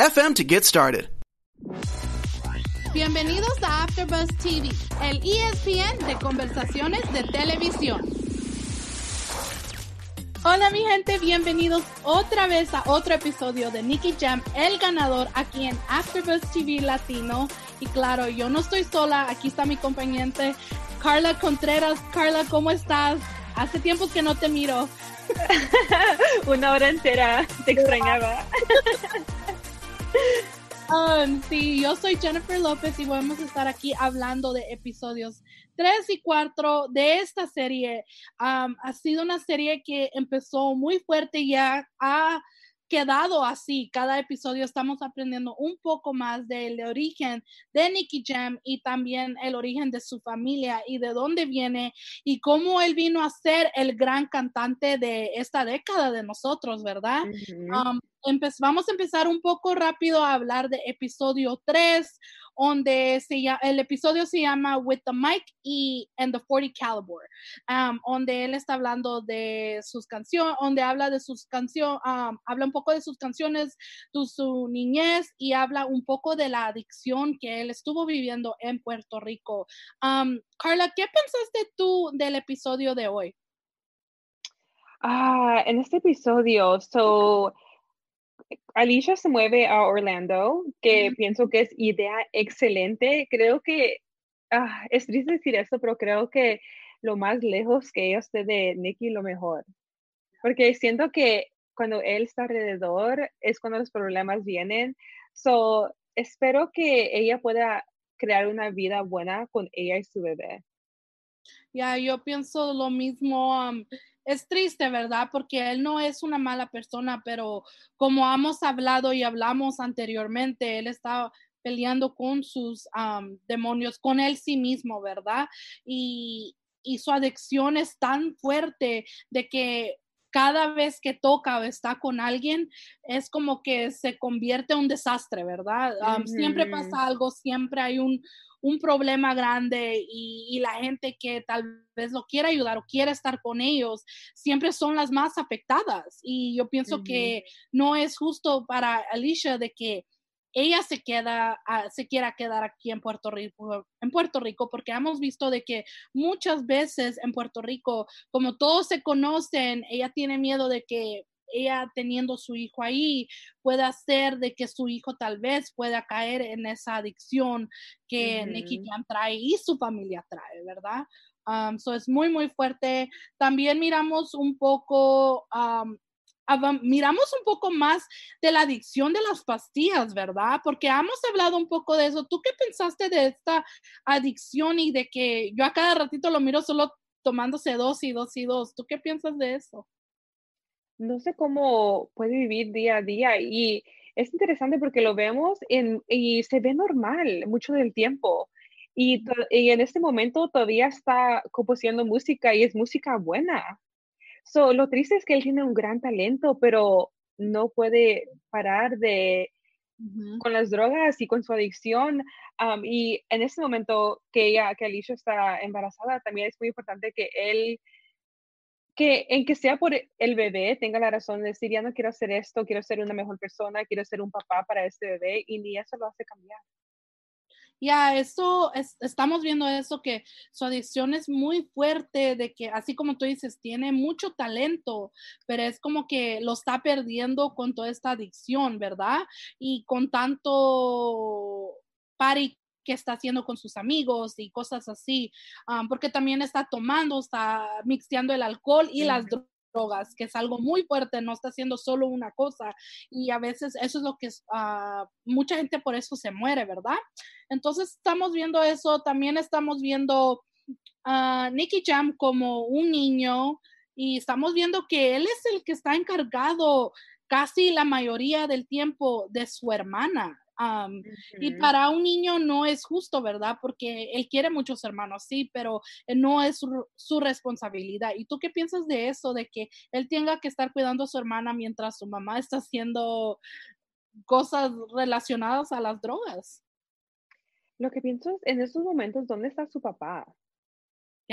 FM to get started. Bienvenidos a AfterBuzz TV, el ESPN de conversaciones de televisión. Hola mi gente, bienvenidos otra vez a otro episodio de Nicky Jam, el ganador aquí en AfterBuzz TV Latino. Y claro, yo no estoy sola, aquí está mi compañente Carla Contreras. Carla, ¿cómo estás? Hace tiempo que no te miro. Una hora entera, te extrañaba. Um, sí, yo soy Jennifer López y vamos a estar aquí hablando de episodios 3 y 4 de esta serie. Um, ha sido una serie que empezó muy fuerte y ya ha quedado así. Cada episodio estamos aprendiendo un poco más del origen de Nicky Jam y también el origen de su familia y de dónde viene y cómo él vino a ser el gran cantante de esta década de nosotros, ¿verdad? Um, vamos a empezar un poco rápido a hablar de episodio 3 donde se el episodio se llama With the Mic y And the 40 Caliber, um, donde él está hablando de sus canciones, donde habla de sus canciones, um, habla un poco de sus canciones, de su niñez y habla un poco de la adicción que él estuvo viviendo en Puerto Rico. Um, Carla, ¿qué pensaste tú del episodio de hoy? Ah, en este episodio, so Alicia se mueve a Orlando, que pienso que es idea excelente. Creo que ah, es triste decir esto, pero creo que lo más lejos que ella esté de Nicky, lo mejor. Porque siento que cuando él está alrededor es cuando los problemas vienen. So, espero que ella pueda crear una vida buena con ella y su bebé. Ya, yo pienso lo mismo. Um, es triste, ¿verdad? Porque él no es una mala persona, pero como hemos hablado y hablamos anteriormente, él está peleando con sus demonios, con él sí mismo, ¿verdad? Y, y su adicción es tan fuerte de que cada vez que toca o está con alguien, es como que se convierte en un desastre, ¿verdad? Siempre pasa algo, siempre hay un, un problema grande y, la gente que tal vez lo quiere ayudar o quiere estar con ellos, siempre son las más afectadas. Y yo pienso que no es justo para Alicia de que ella se queda, se quiera quedar aquí en Puerto Rico, en Puerto Rico, porque hemos visto de que muchas veces en Puerto Rico, como todos se conocen, ella tiene miedo de que ella teniendo su hijo ahí pueda hacer de que su hijo tal vez pueda caer en esa adicción que Nicky Jam trae y su familia trae, ¿verdad? Um, so es muy, muy fuerte. También miramos un poco, um, miramos un poco más de la adicción de las pastillas, ¿verdad? Porque hemos hablado un poco de eso. ¿Tú qué pensaste de esta adicción y de que yo a cada ratito lo miro solo tomándose dos y dos y dos? ¿Tú qué piensas de eso? no sé cómo puede vivir día a día y es interesante porque lo vemos y se ve normal mucho del tiempo. Y, en este momento todavía está componiendo música y es música buena. So, lo triste es que él tiene un gran talento, pero no puede parar de con las drogas y con su adicción. y en este momento que ella, que Alicia está embarazada, también es muy importante que él que en que sea por el bebé tenga la razón de decir, ya no quiero hacer esto, quiero ser una mejor persona, quiero ser un papá para este bebé y ni eso lo hace cambiar. Ya, eso, estamos viendo eso, que su adicción es muy fuerte, de que así como tú dices, tiene mucho talento, pero es como que lo está perdiendo con toda esta adicción, ¿verdad? Y con tanto party que está haciendo con sus amigos y cosas así, porque también está tomando, está mixteando el alcohol y las drogas, que es algo muy fuerte, no está haciendo solo una cosa y a veces eso es lo que uh, mucha gente por eso se muere, ¿verdad? Entonces estamos viendo eso, también estamos viendo a Nicky Jam como un niño y estamos viendo que él es el que está encargado casi la mayoría del tiempo de su hermana. Y para un niño no es justo, ¿verdad? Porque él quiere muchos hermanos, sí, pero no es su, responsabilidad. ¿Y tú qué piensas de eso, de que él tenga que estar cuidando a su hermana mientras su mamá está haciendo cosas relacionadas a las drogas? Lo que pienso es, en estos momentos, ¿dónde está su papá?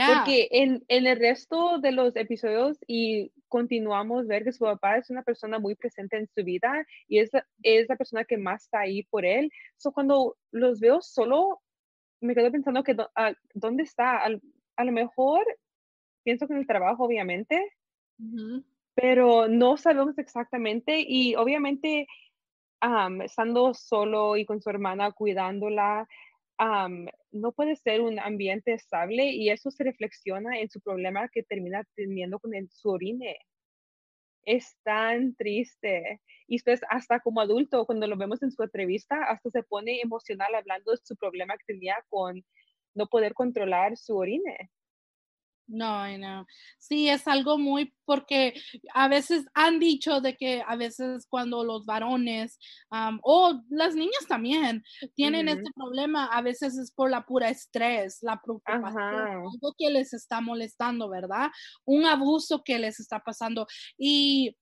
Porque en, en, el resto de los episodios y continuamos ver que su papá es una persona muy presente en su vida y es, es la persona que más está ahí por él. So, cuando los veo solo, me quedo pensando que ah, dónde está. a lo mejor pienso que en el trabajo, obviamente, pero no sabemos exactamente y obviamente estando solo y con su hermana cuidándola, no puede ser un ambiente estable y eso se reflexiona en su problema que termina teniendo con el, su orine. Es tan triste. Y después, hasta como adulto, cuando lo vemos en su entrevista, hasta se pone emocional hablando de su problema que tenía con no poder controlar su orine. No, no. Sí, es algo muy porque a veces han dicho de que a veces cuando los varones o las niñas también tienen este problema, a veces es por la pura estrés, la preocupación, algo que les está molestando, ¿verdad? Un abuso que les está pasando. Y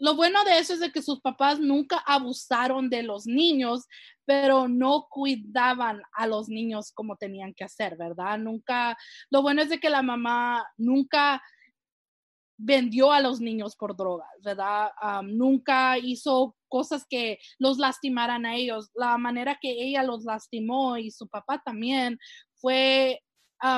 lo bueno de eso es de que sus papás nunca abusaron de los niños, pero no cuidaban a los niños como tenían que hacer, ¿verdad? Nunca, lo bueno es de que la mamá nunca vendió a los niños por drogas, ¿verdad? nunca hizo cosas que los lastimaran a ellos. La manera que ella los lastimó y su papá también fue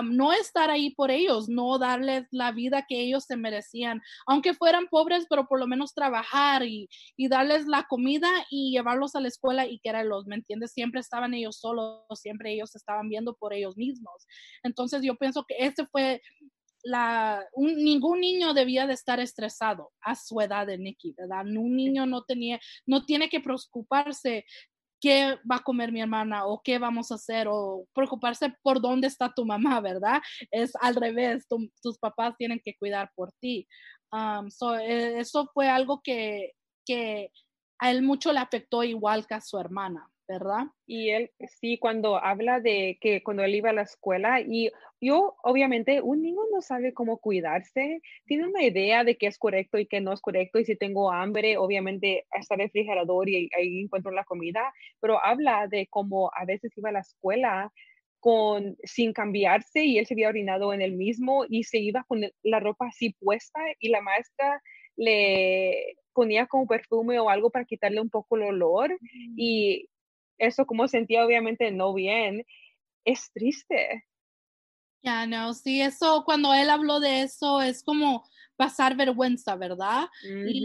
no estar ahí por ellos, no darles la vida que ellos se merecían, aunque fueran pobres, pero por lo menos trabajar y, darles la comida y llevarlos a la escuela y que eran los, ¿me entiendes? Siempre estaban ellos solos, siempre ellos estaban viendo por ellos mismos. Entonces yo pienso que ese fue la, ningún niño debía de estar estresado a su edad de Nicky, ¿verdad? Un niño no tenía, no tiene que preocuparse qué va a comer mi hermana o qué vamos a hacer o preocuparse por dónde está tu mamá, ¿verdad? Es al revés, tus papás tienen que cuidar por ti. E, eso fue algo que, que a él mucho le afectó igual que a su hermana. ¿Verdad? Y él, sí, cuando habla de que cuando él iba a la escuela, y yo, obviamente, un niño no sabe cómo cuidarse, tiene una idea de qué es correcto y qué no es correcto, y si tengo hambre, obviamente, está el refrigerador y ahí encuentro la comida, pero habla de cómo a veces iba a la escuela con, sin cambiarse y él se había orinado en el mismo y se iba con la ropa así puesta y la maestra le ponía como perfume o algo para quitarle un poco el olor mm. y eso como sentía obviamente no bien, es triste. Ya, no, sí, eso, cuando él habló de eso, es como pasar vergüenza, ¿verdad? Y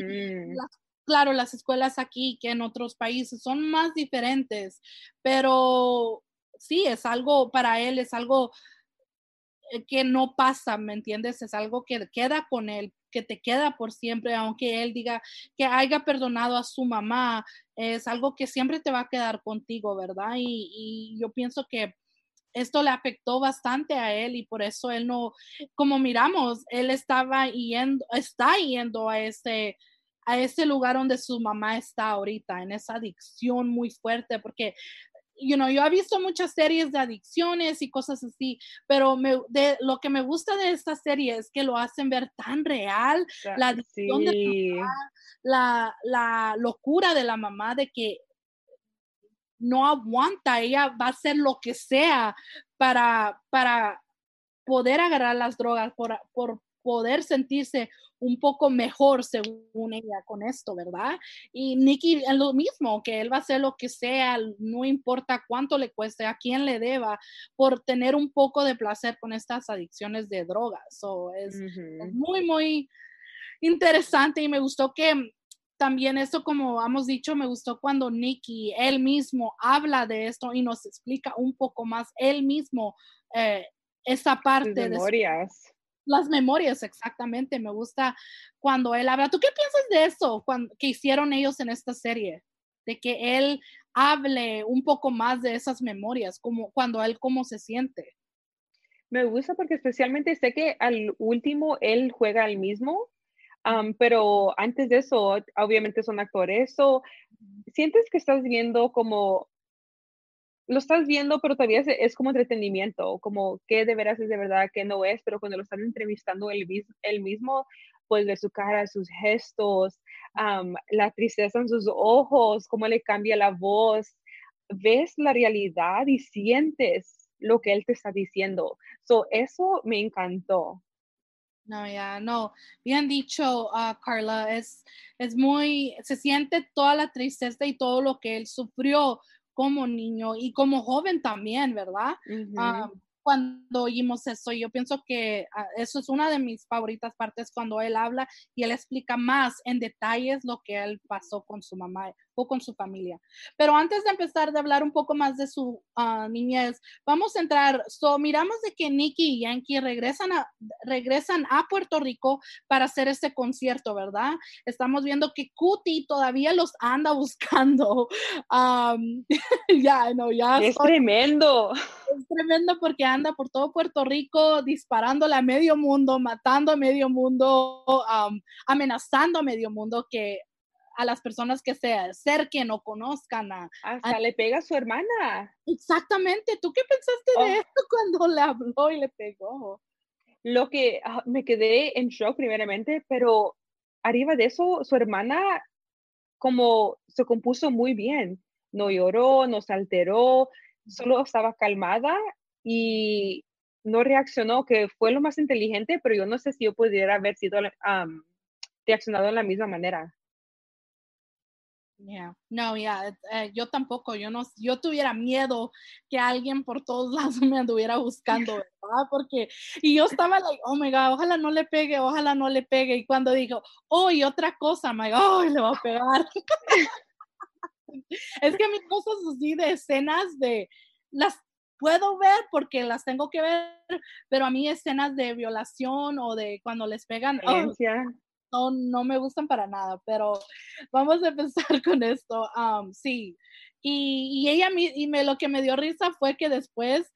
claro, las escuelas aquí que en otros países son más diferentes, pero sí, es algo, para él es algo eh, que no pasa, ¿me entiendes? Es algo que queda con él, te queda por siempre, aunque él diga que haya perdonado a su mamá, es algo que siempre te va a quedar contigo, ¿verdad? Y, yo pienso que esto le afectó bastante a él y por eso él no, como miramos, él estaba yendo, está yendo a ese, a ese lugar donde su mamá está ahorita, en esa adicción muy fuerte, porque you know, yo he visto muchas series de adicciones y cosas así, pero me, de, lo que me gusta de esta serie es que lo hacen ver tan real, la adicción de la, mamá, la, la locura de la mamá de que no aguanta, ella va a hacer lo que sea para, para poder agarrar las drogas, por, por poder sentirse un poco mejor según ella con esto, ¿verdad? Y Nicky es lo mismo, que él va a hacer lo que sea, no importa cuánto le cueste, a quién le deba, por tener un poco de placer con estas adicciones de drogas. So, es, muy, muy interesante y me gustó que también esto, como hemos dicho, me gustó cuando Nicky, él mismo, habla de esto y nos explica un poco más él mismo eh, esa parte de memorias las memorias, exactamente. Me gusta cuando él habla. ¿Tú qué piensas de eso cuando, que hicieron ellos en esta serie? De que él hable un poco más de esas memorias, como cuando él cómo se siente. Me gusta porque especialmente sé que al último él juega al mismo pero antes de eso, obviamente son actores. So, ¿Sientes que estás viendo como lo estás viendo, pero todavía es, como entretenimiento, como qué de veras es de verdad, qué no es, pero cuando lo están entrevistando él, mismo, pues de su cara, sus gestos, la tristeza en sus ojos, cómo le cambia la voz, ves la realidad y sientes lo que él te está diciendo. So, eso me encantó. No, ya, no. Bien dicho, uh, Carla. Es, es muy, se siente toda la tristeza y todo lo que él sufrió como niño y como joven también, ¿verdad? cuando oímos eso. Yo pienso que ah, eso es una de mis favoritas partes cuando él habla y él explica más en detalles lo que él pasó con su mamá o con su familia. Pero antes de empezar de hablar un poco más de su uh, niñez, vamos a entrar. So, miramos de que Nicky y Yankee regresan a, regresan a Puerto Rico para hacer este concierto, ¿verdad? Estamos viendo que Cuti todavía los anda buscando. ya, no, ya. Es tremendo. Es tremendo porque anda por todo Puerto Rico disparándole a medio mundo, matando a medio mundo, amenazando a medio mundo que a las personas que se acerquen o conozcan a... Hasta le pega a su hermana. Exactamente. ¿Tú qué pensaste de oh. esto cuando le habló y le pegó? Lo que ah, me quedé en shock primeramente, pero arriba de eso, su hermana como se compuso muy bien. No lloró, no se alteró, solo estaba calmada y no reaccionó, que fue lo más inteligente, pero yo no sé si yo pudiera haber sido reaccionado de la misma manera. Yeah. No, ya, eh, yo tampoco, yo no, yo tuviera miedo que alguien por todos lados me anduviera buscando, ¿verdad? Porque, y yo estaba like, oh my God, ojalá no le pegue, ojalá no le pegue, y cuando dijo, oh, y otra cosa, my God, oh, le va a pegar. es que mis cosas así de escenas de, las puedo ver porque las tengo que ver, pero a mí escenas de violación o de cuando les pegan, no, no me gustan para nada, pero vamos a empezar con esto. sí, y, y, ella, y me, lo que me dio risa fue que después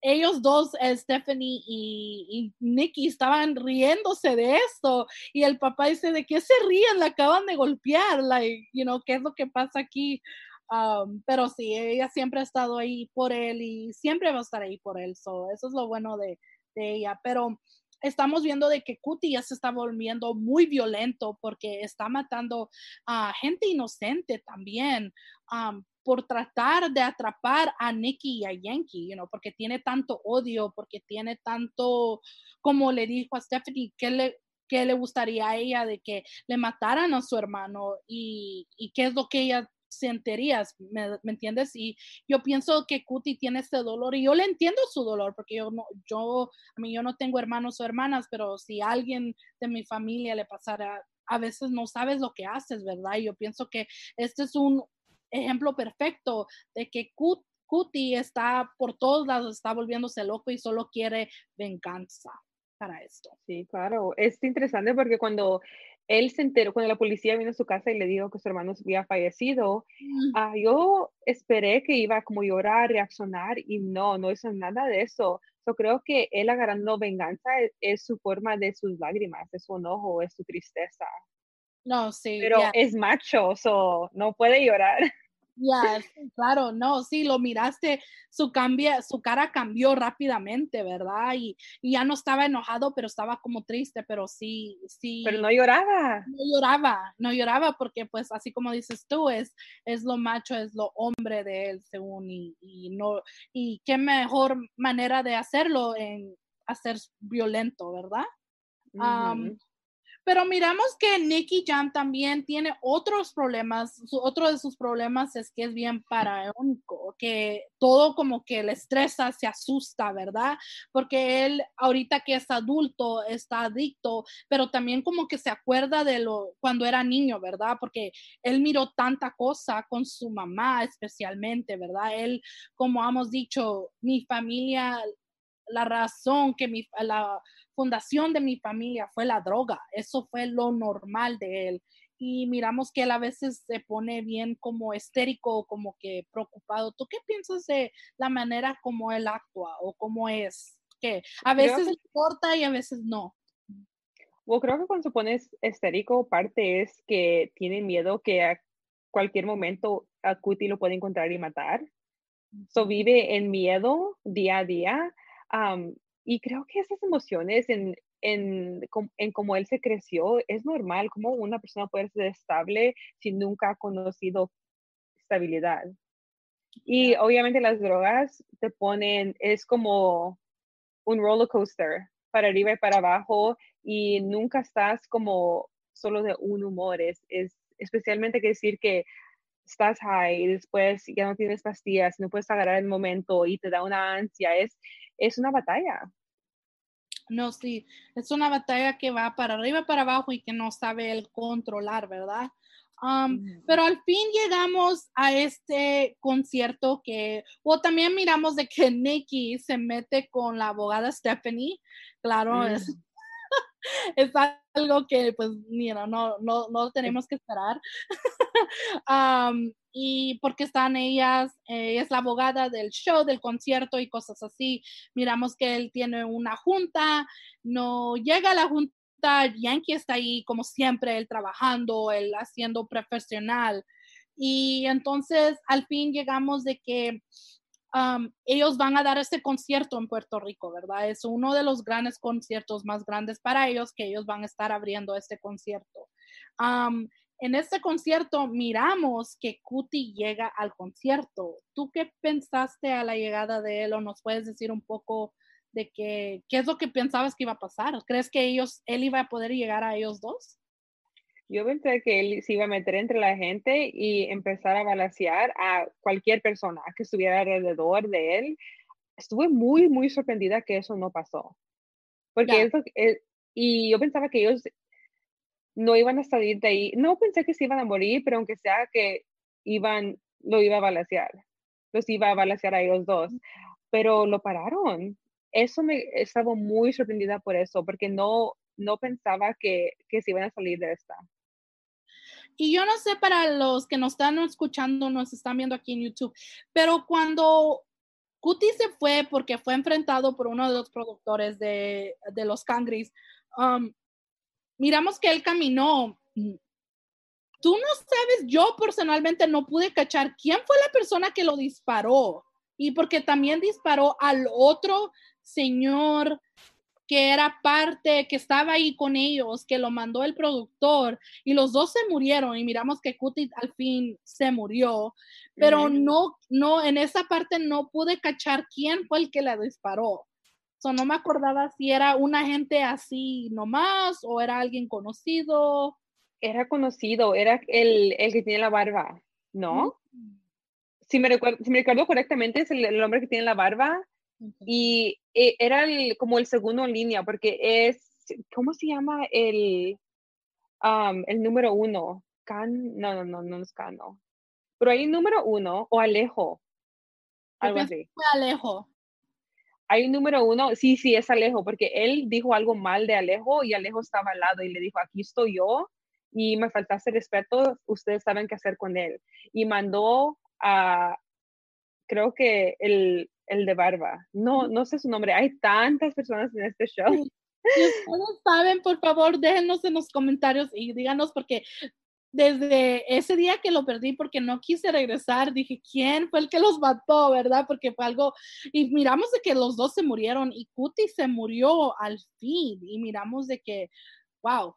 ellos dos, eh, Stephanie y, y, estaban riéndose de esto. Y el papá dice, ¿de qué se ríen? La acaban de golpear. Like, you know, ¿qué es lo que pasa aquí? pero sí, ella siempre ha estado ahí por él y siempre va a estar ahí por él. So, eso es lo bueno de, de ella. Pero estamos viendo de que Cuti ya se está volviendo muy violento porque está matando a gente inocente también por tratar de atrapar a Nicky y a Yankee, you know, porque tiene tanto odio, porque tiene tanto, como le dijo a Stephanie, que le, que le gustaría a ella de que le mataran a su hermano y, y qué es lo que ella sentirías, ¿me, entiendes? Y yo pienso que Cuti tiene este dolor y yo le entiendo su dolor porque yo no, yo, a mí yo no tengo hermanos o hermanas, pero si alguien de mi familia le pasara, a veces no sabes lo que haces, ¿verdad? Y yo pienso que este es un ejemplo perfecto de que Cuti está por todos lados, está volviéndose loco y solo quiere venganza para esto. Sí, claro. Es interesante porque cuando él se enteró cuando la policía vino a su casa y le dijo que su hermano había fallecido. Mm. Ah, yo esperé que iba como llorar, reaccionar y no, no hizo nada de eso. Yo creo que él agarrando venganza e, es, su forma de sus lágrimas, es su enojo, es su tristeza. No, sí. Pero es macho, so no puede llorar. Ya, claro, no, sí, lo miraste, su, cambia, su cara cambió rápidamente, ¿verdad? Y, ya no estaba enojado, pero estaba como triste, pero sí, sí. Pero no lloraba. No lloraba, no lloraba porque pues así como dices tú, es, es lo macho, es lo hombre de él, según, y, no, y qué mejor manera de hacerlo en hacer violento, ¿verdad? Pero miramos que Nicky Jam también tiene otros problemas. otro de sus problemas es que es bien paranoico, que todo como que le estresa, se asusta, ¿verdad? Porque él ahorita que es adulto está adicto, pero también como que se acuerda de lo cuando era niño, ¿verdad? Porque él miró tanta cosa con su mamá especialmente, ¿verdad? Él, como hemos dicho, mi familia la razón que mi, la fundación de mi familia fue la droga. Eso fue lo normal de él. Y miramos que él a veces se pone bien como estérico, como que preocupado. ¿Tú qué piensas de la manera como él actúa o cómo es? Que a veces le importa y a veces no. Bueno, creo que cuando se pone estérico, parte es que tiene miedo que a cualquier momento a Cutie lo puede encontrar y matar. So vive en miedo día a día. Y creo que esas emociones en, en, en cómo él se creció es normal, como una persona puede ser estable si nunca ha conocido estabilidad. Y obviamente las drogas te ponen, es como un roller coaster para arriba y para abajo y nunca estás como solo de un humor. Es, es especialmente que decir que estás high y después ya no tienes pastillas, no puedes agarrar el momento y te da una ansia. Es, es una batalla. No, sí, es una batalla que va para arriba, para abajo y que no sabe el controlar, ¿verdad? Um, pero al fin llegamos a este concierto que, o también miramos de que Nikki se mete con la abogada Stephanie, claro, mm. es, algo que pues mira, no, no, no tenemos que esperar. um, y porque están ellas, eh, es la abogada del show, del concierto y cosas así. Miramos que él tiene una junta, no llega a la junta Yankee está ahí como siempre, él trabajando, él haciendo profesional. Y entonces al fin llegamos de que um, ellos van a dar este concierto en Puerto Rico, ¿verdad? Es uno de los grandes conciertos más grandes para ellos que ellos van a estar abriendo este concierto. En este concierto miramos que Cuti llega al concierto. ¿Tú qué pensaste a la llegada de él o nos puedes decir un poco de que, qué es lo que pensabas que iba a pasar. ¿Crees que ellos, él iba a poder llegar a ellos dos? Yo pensé que él se iba a meter entre la gente y empezar a balancear a cualquier persona que estuviera alrededor de él. Estuve muy, muy sorprendida que eso no pasó. Porque eso, eh, y yo pensaba que ellos no iban a salir de ahí. No pensé que se iban a morir, pero aunque sea que iban, lo iba a balancear. Los iba a balancear a ellos dos. Pero lo pararon eso me estaba muy sorprendida por eso, porque no, no pensaba que, que se iban a salir de esta. Y yo no sé para los que nos están escuchando, nos están viendo aquí en YouTube, pero cuando Cuti se fue porque fue enfrentado por uno de los productores de, de los Cangris, um, miramos que él caminó. Tú no sabes, yo personalmente no pude cachar quién fue la persona que lo disparó y porque también disparó al otro señor que era parte, que estaba ahí con ellos, que lo mandó el productor, y los dos se murieron, y miramos que Cutie al fin se murió, pero no, no, en esa parte no pude cachar quién fue el que le disparó. So, no me acordaba si era un agente así nomás o era alguien conocido. Era conocido, era el, el que tiene la barba, ¿no? Mm. Si, me recuerdo, si me recuerdo correctamente, es el hombre que tiene la barba y eh, era como el segundo en línea, porque es, ¿cómo se llama el, el número uno? Can, no, no, no, no es Cano. Pero hay número uno o Alejo. Algo así. Alejo. Hay un número uno, sí, sí, es Alejo, porque él dijo algo mal de Alejo y Alejo estaba al lado y le dijo, aquí estoy yo y me faltaste respeto, ustedes saben qué hacer con él. Y mandó a, creo que el, el de barba. No, no sé su nombre. Hay tantas personas en este show. Si ustedes saben, por favor, déjenos en los comentarios y díganos porque desde ese día que lo perdí porque no quise regresar, dije, ¿quién fue el que los mató, verdad? Porque fue algo, y miramos de que los dos se murieron y Cuti se murió al fin y miramos de que, wow,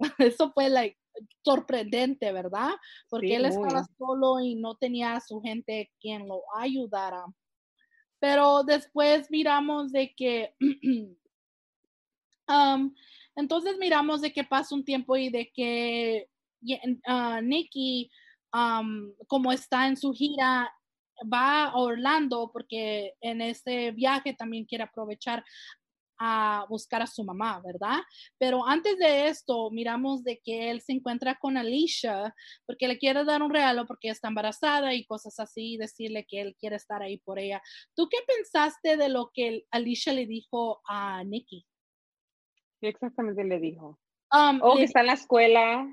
eso fue like, sorprendente, ¿verdad? Porque él estaba solo y no tenía a su gente quien lo ayudara. Pero después miramos de que, entonces miramos de que pasa un tiempo y de que uh, Nikki, como está en su gira, va a Orlando porque en este viaje también quiere aprovechar a buscar a su mamá, ¿verdad? Pero antes de esto, miramos de que él se encuentra con Alicia porque le quiere dar un regalo porque está embarazada y cosas así, decirle que él quiere estar ahí por ella. ¿Tú qué pensaste de lo que Alicia le dijo a Nikki? ¿Qué exactamente le dijo? Um, oh, que está en la escuela.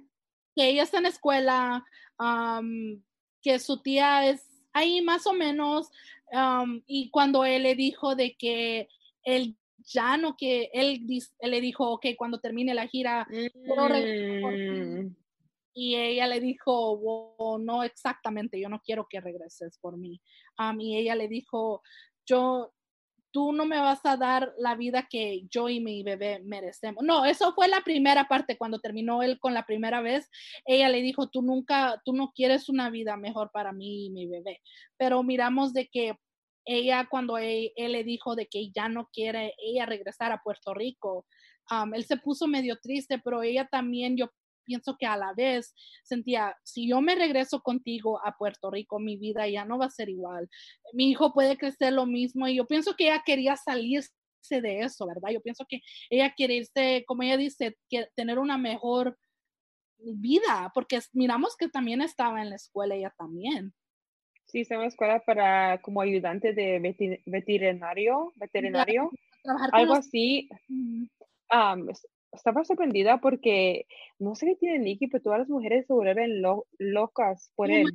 Que ella está en la escuela, um, que su tía es ahí más o menos, um, y cuando él le dijo de que él ya no que él, le dijo, ok, cuando termine la gira, mm. Y ella le dijo, no exactamente, yo no quiero que regreses por mí. y ella le dijo, yo, tú no me vas a dar la vida que yo y mi bebé merecemos. No, eso fue la primera parte, cuando terminó él con la primera vez, ella le dijo, tú nunca, tú no quieres una vida mejor para mí y mi bebé. Pero miramos de que ella, cuando él, le dijo de que ya no quiere ella regresar a Puerto Rico, él se puso medio triste, pero ella también, yo pienso que a la vez sentía, si yo me regreso contigo a Puerto Rico, mi vida ya no va a ser igual. Mi hijo puede crecer lo mismo y yo pienso que ella quería salirse de eso, ¿verdad? Yo pienso que ella quiere irse, como ella dice, tener una mejor vida, porque miramos que también estaba en la escuela ella también. Sí, está en la escuela para como ayudante de veterinario, veterinario, algo así estaba sorprendida porque no sé qué tiene Nicky, pero todas las mujeres se vuelven locas por él.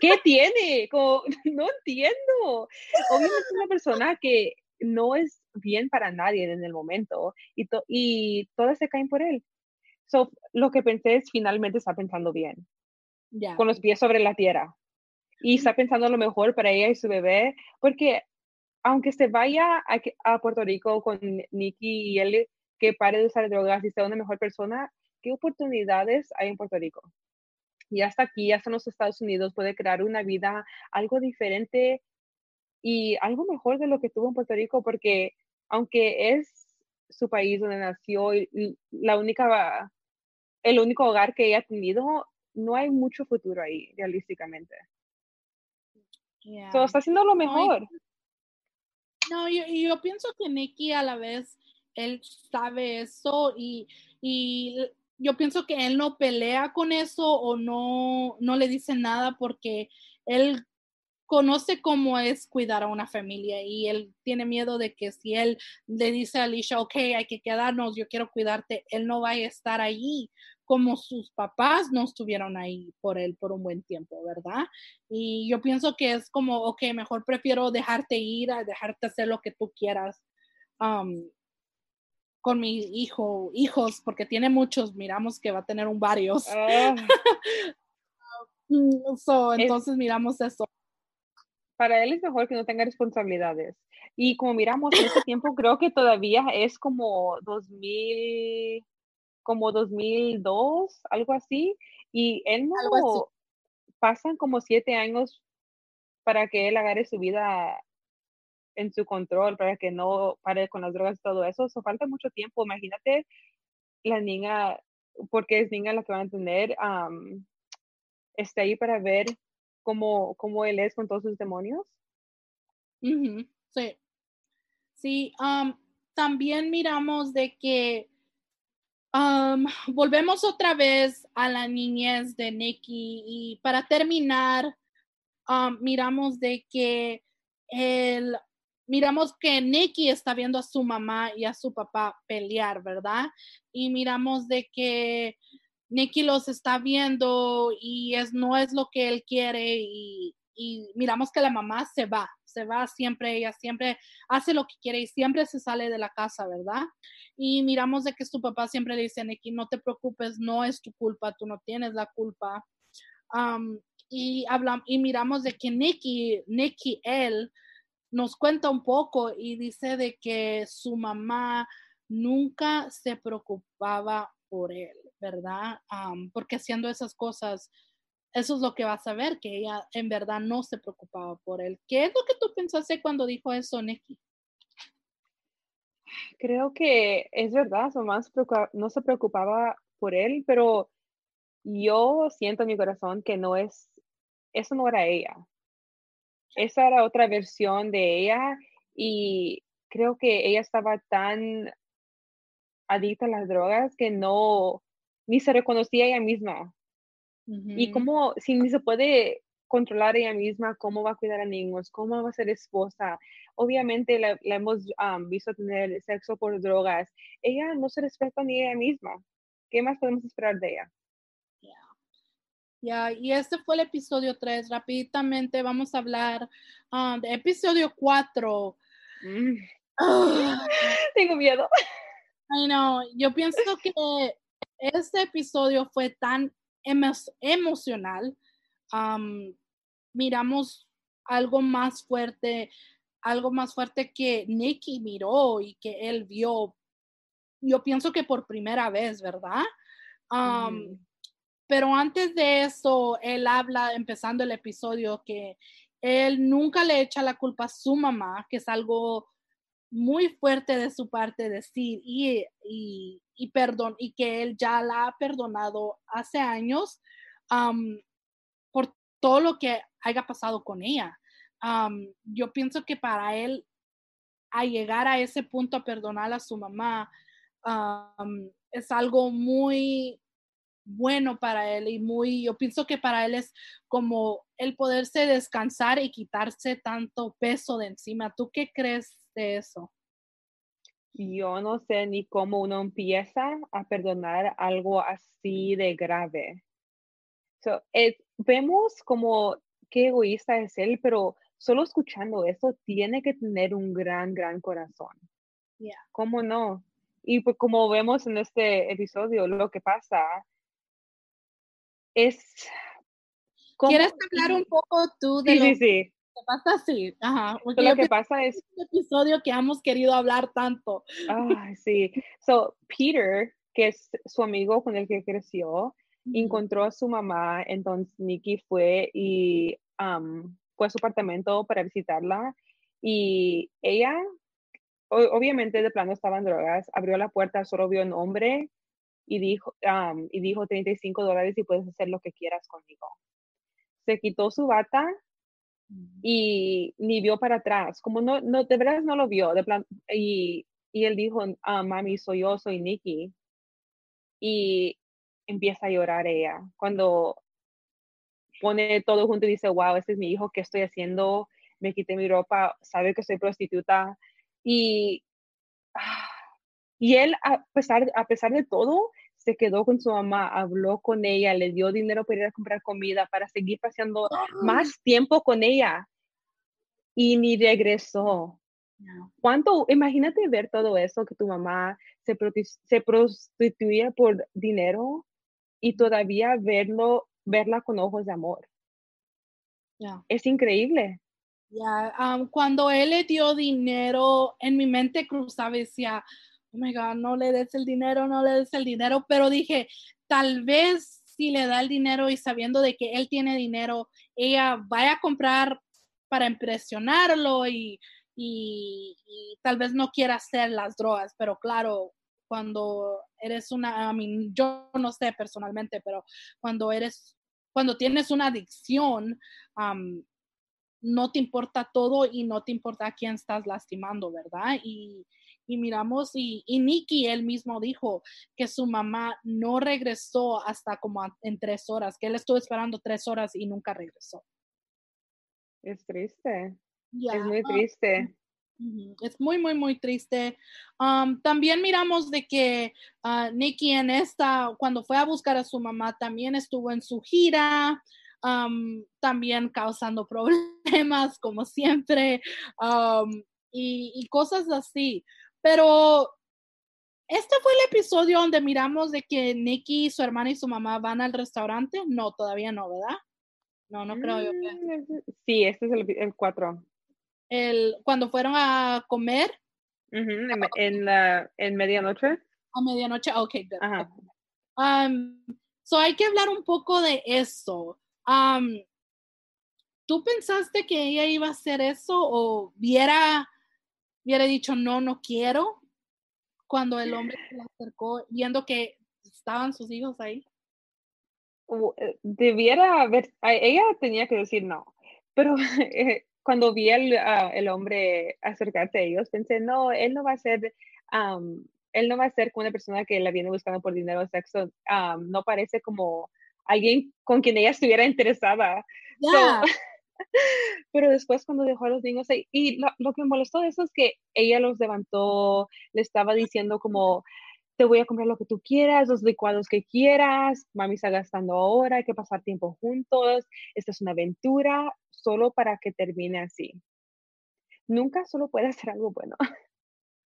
¿Qué tiene? no entiendo. Obviamente es una persona que no es bien para nadie en el momento y, y todas se caen por él. So, lo que pensé es finalmente está pensando bien, con los pies sobre la tierra y está pensando lo mejor para ella y su bebé, porque aunque se vaya a, Puerto Rico con Nicky y él que pare de usar drogas y sea una mejor persona, ¿qué oportunidades hay en Puerto Rico? Y hasta aquí, hasta en los Estados Unidos, puede crear una vida algo diferente y algo mejor de lo que tuvo en Puerto Rico, porque aunque es su país donde nació y la única, el único hogar que ella ha tenido, no hay mucho futuro ahí, realísticamente. Está haciendo lo mejor. No, yo, yo pienso que Nicky a la vez él sabe eso y, yo pienso que él no pelea con eso o no, no le dice nada porque él conoce cómo es cuidar a una familia y él tiene miedo de que si él le dice a Alicia, ok, hay que quedarnos, yo quiero cuidarte, él no vaya a estar allí como sus papás no estuvieron ahí por él por un buen tiempo, ¿verdad? Y yo pienso que es como, ok, mejor prefiero dejarte ir a dejarte hacer lo que tú quieras. Um, con mi hijo, hijos, porque tiene muchos, miramos que va a tener un varios. Ah. Mm, entonces miramos eso. Para él es mejor que no tenga responsabilidades. Y como miramos en ese tiempo, creo que todavía es como 2000, como 2002, algo así. Y él no, pasan como siete años para que él agarre su vida en su control para que no pare con las drogas y todo eso. Eso falta mucho tiempo. Imagínate la niña, porque es niña la que va a tener, está ahí para ver cómo, cómo él es con todos sus demonios. Sí. Sí, también miramos de que volvemos otra vez a la niñez de Nicky y para terminar, miramos de que el miramos que Nicky está viendo a su mamá y a su papá pelear, ¿verdad? Y miramos de que Nicky los está viendo y es, no es lo que él quiere y, miramos que la mamá se va, se va siempre, ella siempre hace lo que quiere y siempre se sale de la casa, ¿verdad? Y miramos de que su papá siempre le dice Nicky, no te preocupes, no es tu culpa, tú no tienes la culpa. y, hablamos, y miramos de que Nicky, Nicky, él, nos cuenta un poco y dice de que su mamá nunca se preocupaba por él, ¿verdad? porque haciendo esas cosas, eso es lo que vas a ver, que ella en verdad no se preocupaba por él. ¿Qué es lo que tú pensaste cuando dijo eso, Nicky? Creo que es verdad, mamá no se preocupaba por él, pero yo siento en mi corazón que no es, eso no era ella esa era otra versión de ella y creo que ella estaba tan adicta a las drogas que no, ni se reconocía ella misma. Y como, si ni se puede controlar ella misma, cómo va a cuidar a niños, cómo va a ser esposa. Obviamente la, hemos visto tener sexo por drogas. Ella no se respeta ni ella misma. ¿Qué más podemos esperar de ella? Ya, y este fue el episodio 3. Rápidamente vamos a hablar um, de episodio 4. Mm. Tengo miedo. I know. Yo pienso que este episodio fue tan emocional. miramos algo más fuerte, algo más fuerte que Nicky miró y que él vio. Yo pienso que por primera vez, ¿verdad? Pero antes de eso, él habla, empezando el episodio, que él nunca le echa la culpa a su mamá, que es algo muy fuerte de su parte decir y, y, y perdón, y que él ya la ha perdonado hace años por todo lo que haya pasado con ella. yo pienso que para él, a llegar a ese punto a perdonar a su mamá, es algo muy bueno para él y muy, yo pienso que para él es como el poderse descansar y quitarse tanto peso de encima. ¿Tú qué crees de eso? Yo no sé ni cómo uno empieza a perdonar algo así de grave. So, vemos como qué egoísta es él, pero solo escuchando eso tiene que tener un gran, gran corazón. Yeah. ¿Cómo no? Y pues como vemos en este episodio, lo que pasa es... ¿Quieres hablar un poco tú de sí, lo sí, sí. Pasa? Ajá. lo que pasa es... Un episodio que hemos querido hablar tanto. Ah, sí. So, Peter, que es su amigo con el que creció, encontró a su mamá, entonces Nikki fue y fue a su apartamento para visitarla y ella, obviamente de plano estaba en drogas, abrió la puerta, solo vio un hombre y dijo, y dijo 35 dólares y puedes hacer lo que quieras conmigo. Se quitó su bata y ni vio para atrás, como no, no de verdad no lo vio, de plan, y, y él dijo, ah, mami, soy yo, soy Nikki. Y empieza a llorar ella. Cuando pone todo junto y dice, wow, este es mi hijo, ¿qué estoy haciendo? Me quité mi ropa, sabe que soy prostituta. Y, ah, y él, a pesar, a pesar de todo, se quedó con su mamá, habló con ella, le dio dinero para ir a comprar comida, para seguir pasando más tiempo con ella. Y ni regresó. ¿Cuánto? Imagínate ver todo eso, que tu mamá se, se prostituía por dinero y todavía verlo, verla con ojos de amor. Es increíble. Ya, cuando él le dio dinero, en mi mente cruzaba y decía, oh my God, no le des el dinero, no le des el dinero, pero dije, tal vez si le da el dinero y sabiendo de que él tiene dinero, ella vaya a comprar para impresionarlo y, tal vez no quiera hacer las drogas, pero claro, cuando eres una, I yo no sé personalmente, pero cuando eres, cuando tienes una adicción, no te importa todo y no te importa a quién estás lastimando, ¿verdad? Y, y miramos, y, y Nicky él mismo dijo que su mamá no regresó hasta como en tres horas, que él estuvo esperando tres horas y nunca regresó. Es triste. Es muy triste. Es muy, muy, muy triste. también miramos de que uh, Nikki en esta, cuando fue a buscar a su mamá, también estuvo en su gira, también causando problemas, como siempre, y, y, cosas así. Pero este fue el episodio donde miramos de que Nikki, su hermana y su mamá van al restaurante. No, todavía no, ¿verdad? No, no creo yo. Mm, sí, este es el 4 el, cuando fueron a comer. en, la, en medianoche. A medianoche, ok, good. Um, so hay que hablar un poco de eso. Um, ¿Tú pensaste que ella iba a hacer eso o hubiera, hubiera dicho no, no quiero? Cuando el hombre se le acercó, viendo que estaban sus hijos ahí. Eh, debiera haber, ella tenía que decir no, pero eh, cuando vi el, ah, el hombre acercarse a ellos, pensé, no, él no va a ser, él no va a ser como una persona que la viene buscando por dinero o sexo, no parece como alguien con quien ella estuviera interesada. pero después cuando dejó a los niños ahí, y lo, lo, que me molestó de eso es que ella los levantó, le estaba diciendo como, te voy a comprar lo que tú quieras, los licuados que quieras, mami está gastando ahora, hay que pasar tiempo juntos, esta es una aventura, solo para que termine así. Nunca solo puede hacer algo bueno.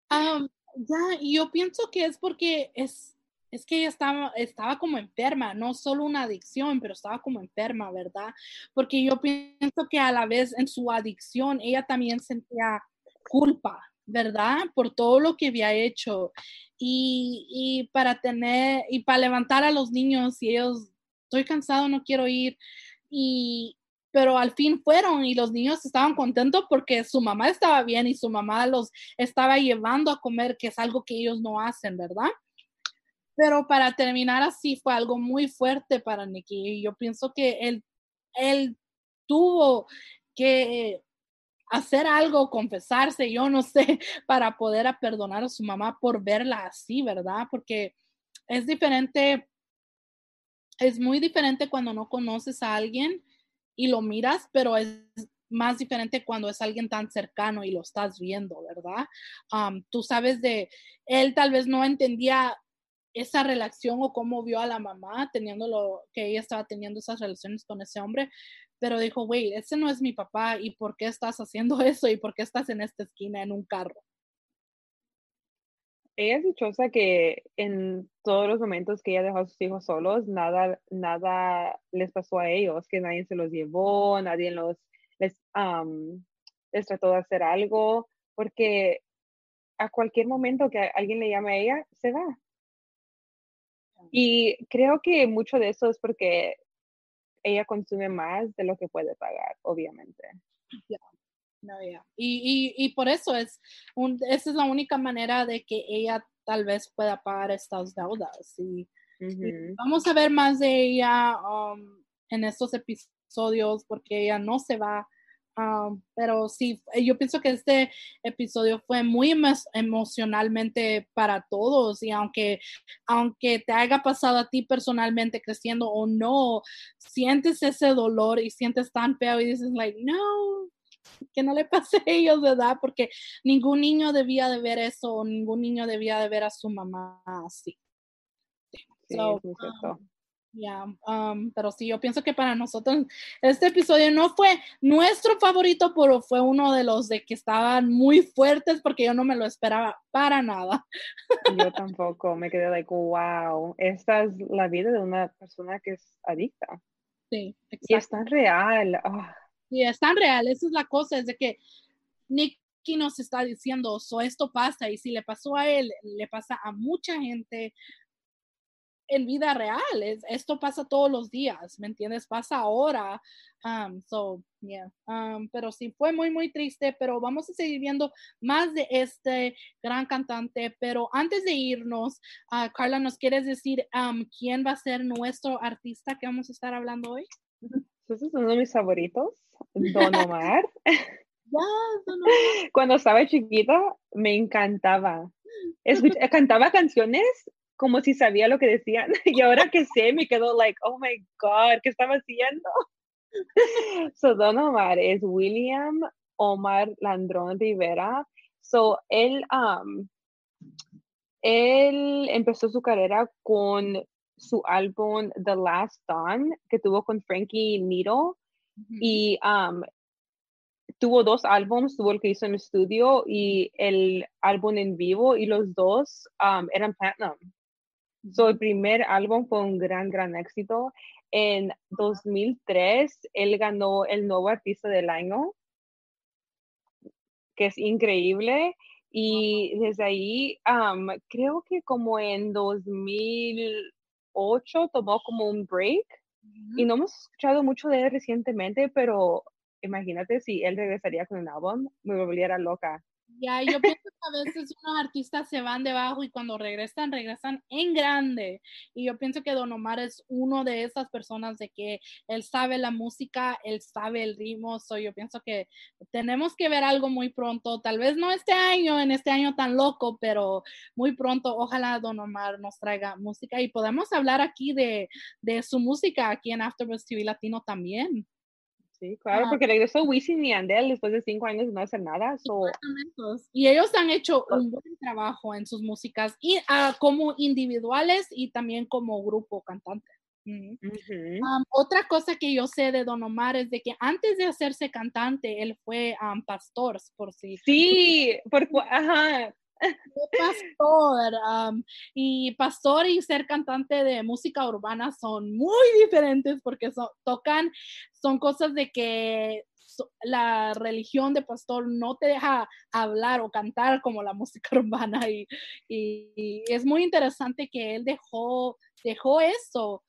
Um, ya, yo pienso que es porque es, es que ella estaba, estaba como enferma, no solo una adicción, pero estaba como enferma, ¿verdad? Porque yo pienso que a la vez en su adicción ella también sentía culpa, ¿verdad? Por todo lo que había hecho. Y, para tener, y para levantar a los niños y ellos, estoy cansado, no quiero ir. Y, pero al fin fueron y los niños estaban contentos porque su mamá estaba bien y su mamá los estaba llevando a comer, que es algo que ellos no hacen, ¿verdad? Pero para terminar así fue algo muy fuerte para Nicky y yo pienso que él, él tuvo que hacer algo, confesarse, yo no sé, para poder perdonar a su mamá por verla así, ¿verdad? Porque es diferente, es muy diferente cuando no conoces a alguien y lo miras, pero es más diferente cuando es alguien tan cercano y lo estás viendo, ¿verdad? tú sabes de, él tal vez no entendía esa relación o cómo vio a la mamá teniendo lo que ella estaba teniendo esas relaciones con ese hombre, pero dijo, wait, ese no es mi papá y por qué estás haciendo eso y por qué estás en esta esquina en un carro. Ella es dichosa que en todos los momentos que ella dejó a sus hijos solos, nada, nada les pasó a ellos, que nadie se los llevó, nadie los, les, les trató de hacer algo, porque a cualquier momento que alguien le llame a ella, se va. Y creo que mucho de eso es porque ella consume más de lo que puede pagar, obviamente. No, y, y, por eso es, un, esa es la única manera de que ella tal vez pueda pagar estas deudas. Y, vamos a ver más de ella um, en estos episodios porque ella no se va. Um, pero sí, yo pienso que este episodio fue muy emocionalmente para todos y aunque, aunque te haya pasado a ti personalmente creciendo o no, sientes ese dolor y sientes tan feo y dices like, no, que no le pase a ellos, ¿verdad? Porque ningún niño debía de ver eso, o ningún niño debía de ver a su mamá así. Sí, um, um, pero sí, yo pienso que para nosotros este episodio no fue nuestro favorito, pero fue uno de los de que estaban muy fuertes porque yo no me lo esperaba para nada. Yo tampoco, me quedé like, wow, esta es la vida de una persona que es adicta. Sí, exacto. Y es tan real. Ah. Y es tan real, esa es la cosa, es de que Nicky nos está diciendo, so esto pasa, y si le pasó a él, le pasa a mucha gente en vida real, es, esto pasa todos los días, ¿me entiendes? Pasa ahora, um, so, yeah, um, pero sí, fue muy, muy triste, pero vamos a seguir viendo más de este gran cantante, pero antes de irnos, uh, Carla, ¿nos quieres decir um, quién va a ser nuestro artista que vamos a estar hablando hoy? Ese es uno de mis favoritos, Don Omar. Cuando estaba chiquita, me encantaba. cantaba canciones como si sabía lo que decían. Y ahora que sé, me quedo like, oh my God, ¿qué estaba haciendo? So, Don Omar es William Omar Landrón Rivera. So, él, um, él empezó su carrera con su álbum The Last Dawn, que tuvo con Frankie Needle. Y um, tuvo dos álbumes, tuvo el que hizo en estudio y el álbum en vivo, y los dos um, eran platinum. So, el primer álbum fue un gran, gran éxito. En 2003, él ganó el nuevo artista del año, que es increíble. Y desde ahí, um, creo que como en 2000, 8 tomó como un break y no hemos escuchado mucho de él recientemente, pero imagínate si él regresaría con un álbum, me volviera loca. Ya, yo pienso que a veces unos artistas se van debajo y cuando regresan, regresan en grande. Y yo pienso que Don Omar es uno de esas personas de que él sabe la música, él sabe el ritmo. So yo pienso que tenemos que ver algo muy pronto, tal vez no este año, en este año tan loco, pero muy pronto, ojalá Don Omar nos traiga música y podemos hablar aquí de, de su música aquí en Afterbuzz TV Latino también. Sí, claro, porque regresó Wisin y Andel después de cinco años de no hacer nada. Y ellos han hecho un buen trabajo en sus músicas, y uh, como individuales y también como grupo cantante. otra cosa que yo sé de Don Omar es de que antes de hacerse cantante, él fue um, pastor, por si. Sí, porque, ajá, pastor. Y pastor y ser cantante de música urbana son muy diferentes porque tocan, son cosas de que la religión de pastor no te deja hablar o cantar como la música urbana y, es muy interesante que él dejó, dejó eso,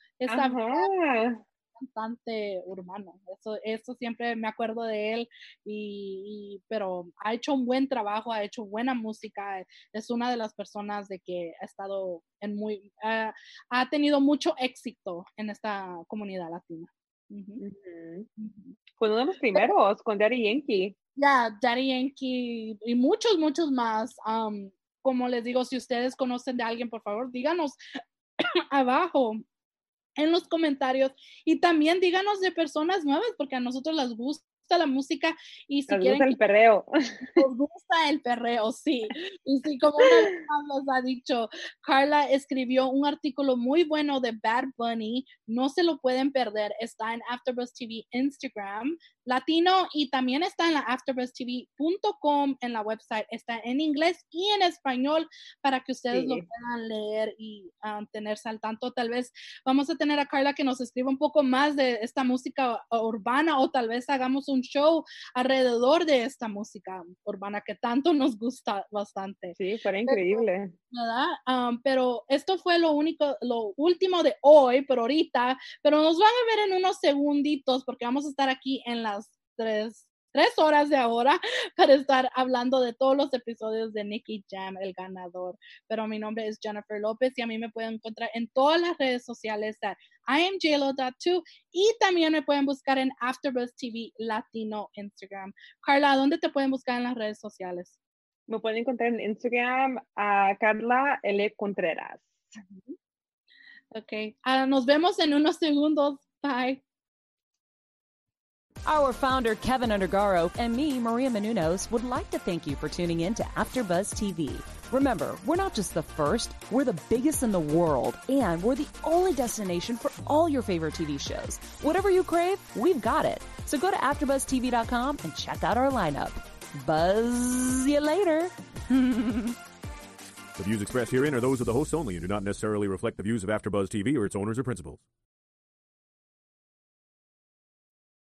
cantante urbano. Eso, eso siempre me acuerdo de él, y, pero ha hecho un buen trabajo, ha hecho buena música. Es una de las personas de que ha estado en muy, ha tenido mucho éxito en esta comunidad latina. Fue uno de los primeros con Daddy Yankee. Ya, Daddy Yankee y muchos, muchos más. como les digo, si ustedes conocen de alguien, por favor, díganos abajo en los comentarios y también díganos de personas nuevas porque a nosotros les gusta la música y si nos quieren... gusta el perreo. Nos gusta el perreo, sí. Y sí, como nos ha dicho, Carla escribió un artículo muy bueno de Bad Bunny, no se lo pueden perder, está en AfterBuzz TV Instagram, latino y también está en la afterbuzztv.com en la website, está en inglés y en español para que ustedes lo puedan leer y um, tenerse al tanto. Tal vez vamos a tener a Carla que nos escriba un poco más de esta música urbana o tal vez hagamos un show alrededor de esta música urbana que tanto nos gusta bastante. Sí, fue increíble. ¿Verdad? Um, pero esto fue lo único, lo último de hoy, pero ahorita, pero nos van a ver en unos segunditos porque vamos a estar aquí en las tres tres horas de ahora para estar hablando de todos los episodios de Nicky Jam, el ganador. Pero mi nombre es Jennifer López y a mí me pueden encontrar en todas las redes sociales de IamJLo.2 y también me pueden buscar en AfterBuzz TV Latino Instagram. Carla, ¿dónde te pueden buscar en las redes sociales? Me pueden encontrar en Instagram a Carla L. Contreras. Ok, uh, nos vemos en unos segundos. Bye. Our founder, Kevin Undergaro, and me, Maria Menunos, would like to thank you for tuning in to AfterBuzz TV. Remember, we're not just the first, we're the biggest in the world, and we're the only destination for all your favorite TV shows. Whatever you crave, we've got it. So go to AfterBuzzTV.com and check out our lineup. Buzz you later. the views expressed herein are those of the hosts only and do not necessarily reflect the views of AfterBuzz TV or its owners or principals.